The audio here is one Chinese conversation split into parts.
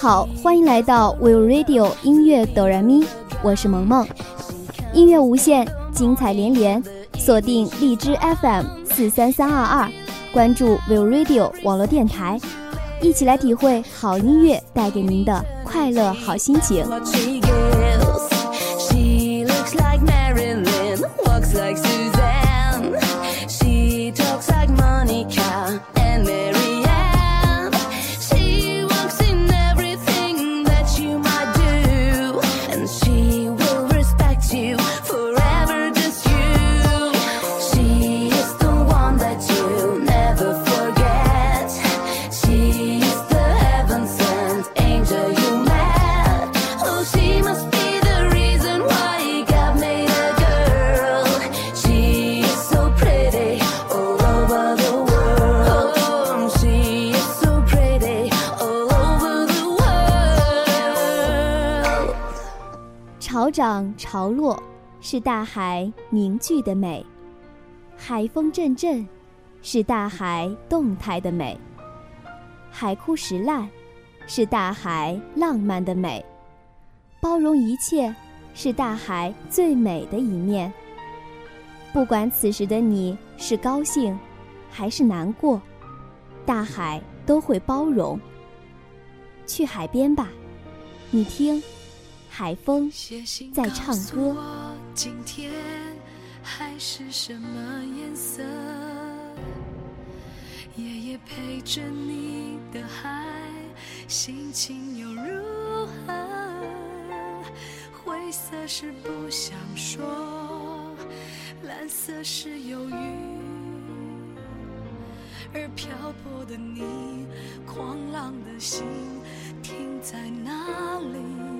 好，欢迎来到 Will Radio 音乐哆来咪，我是萌萌。音乐无限，精彩连连，锁定荔枝 FM 四三三二二，关注 Will Radio 网络电台，一起来体会好音乐带给您的快乐好心情。涨潮落，是大海凝聚的美；海风阵阵，是大海动态的美；海枯石烂，是大海浪漫的美；包容一切，是大海最美的一面。不管此时的你是高兴，还是难过，大海都会包容。去海边吧，你听。海风在唱歌。今天海是什么颜色？夜夜陪着你的海，心情又如何？灰色是不想说，蓝色是忧郁，而漂泊的你，狂浪的心停在哪里？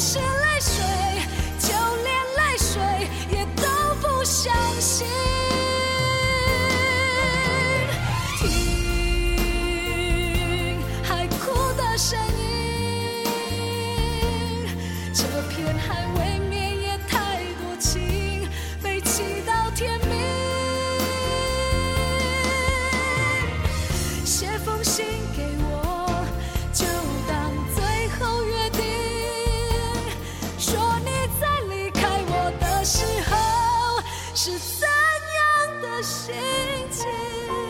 show. 的心情。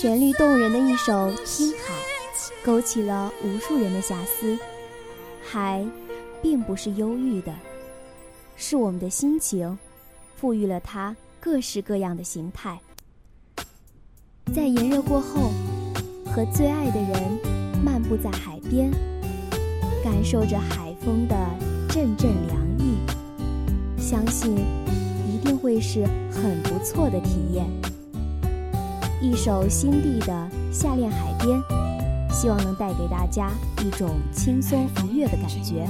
旋律动人的一首《听海》，勾起了无数人的遐思。海，并不是忧郁的，是我们的心情，赋予了它各式各样的形态。在炎热过后，和最爱的人漫步在海边，感受着海风的阵阵凉意，相信一定会是很不错的体验。一首新地的《夏恋海边》，希望能带给大家一种轻松愉悦的感觉。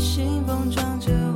信封装着。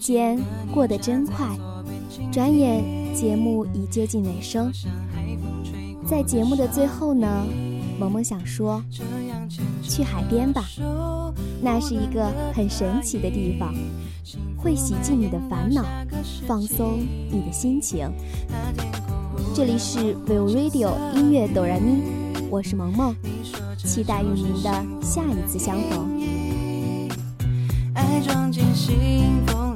间过得真快，转眼节目已接近尾声。在节目的最后呢，萌萌想说，去海边吧，那是一个很神奇的地方，会洗净你的烦恼，放松你的心情。这里是 Will Radio 音乐哆然咪，我是萌萌，期待与您的下一次相逢。爱装进信封。